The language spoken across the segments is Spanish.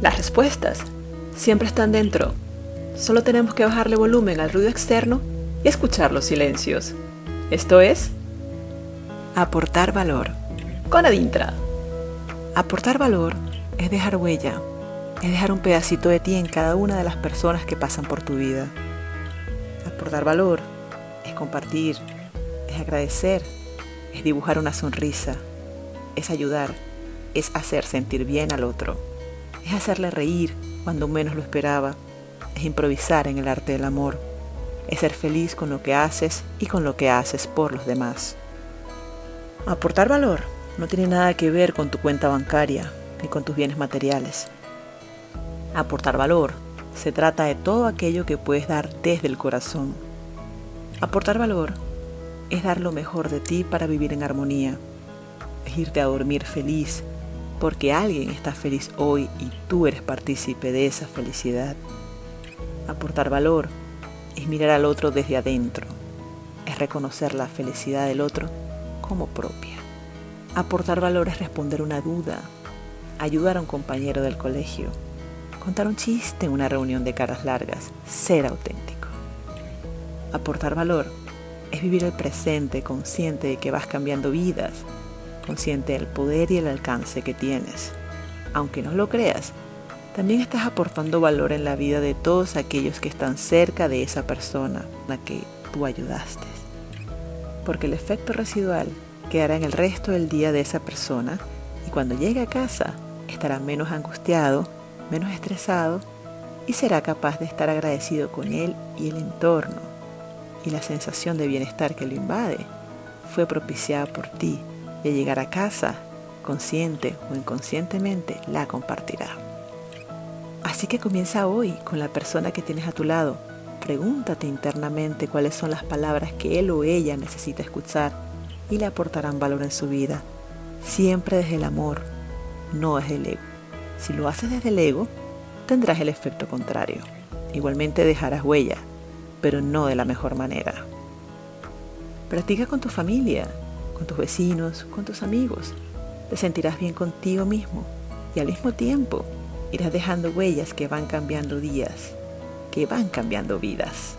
Las respuestas siempre están dentro. Solo tenemos que bajarle volumen al ruido externo y escuchar los silencios. Esto es aportar valor. Con Adintra. Aportar valor es dejar huella, es dejar un pedacito de ti en cada una de las personas que pasan por tu vida. Aportar valor es compartir, es agradecer, es dibujar una sonrisa, es ayudar, es hacer sentir bien al otro, es hacerle reír cuando menos lo esperaba, es improvisar en el arte del amor, es ser feliz con lo que haces y con lo que haces por los demás. Aportar valor no tiene nada que ver con tu cuenta bancaria ni con tus bienes materiales. Aportar valor se trata de todo aquello que puedes dar desde el corazón. Aportar valor es dar lo mejor de ti para vivir en armonía. Es irte a dormir feliz porque alguien está feliz hoy y tú eres partícipe de esa felicidad. Aportar valor es mirar al otro desde adentro. Es reconocer la felicidad del otro como propia. Aportar valor es responder una duda, ayudar a un compañero del colegio, contar un chiste en una reunión de caras largas, ser auténtico. Aportar valor es vivir el presente consciente de que vas cambiando vidas, consciente del poder y el alcance que tienes. Aunque no lo creas, también estás aportando valor en la vida de todos aquellos que están cerca de esa persona a la que tú ayudaste porque el efecto residual quedará en el resto del día de esa persona y cuando llegue a casa estará menos angustiado, menos estresado y será capaz de estar agradecido con él y el entorno. Y la sensación de bienestar que lo invade fue propiciada por ti y al llegar a casa, consciente o inconscientemente, la compartirá. Así que comienza hoy con la persona que tienes a tu lado Pregúntate internamente cuáles son las palabras que él o ella necesita escuchar y le aportarán valor en su vida. Siempre desde el amor, no desde el ego. Si lo haces desde el ego, tendrás el efecto contrario. Igualmente dejarás huella, pero no de la mejor manera. Practica con tu familia, con tus vecinos, con tus amigos. Te sentirás bien contigo mismo y al mismo tiempo irás dejando huellas que van cambiando días que van cambiando vidas.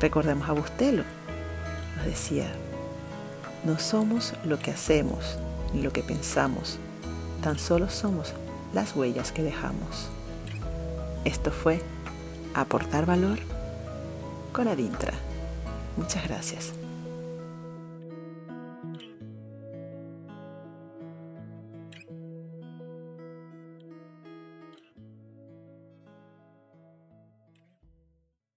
Recordemos a Bustelo, nos decía, no somos lo que hacemos ni lo que pensamos, tan solo somos las huellas que dejamos. Esto fue Aportar Valor con Adintra. Muchas gracias.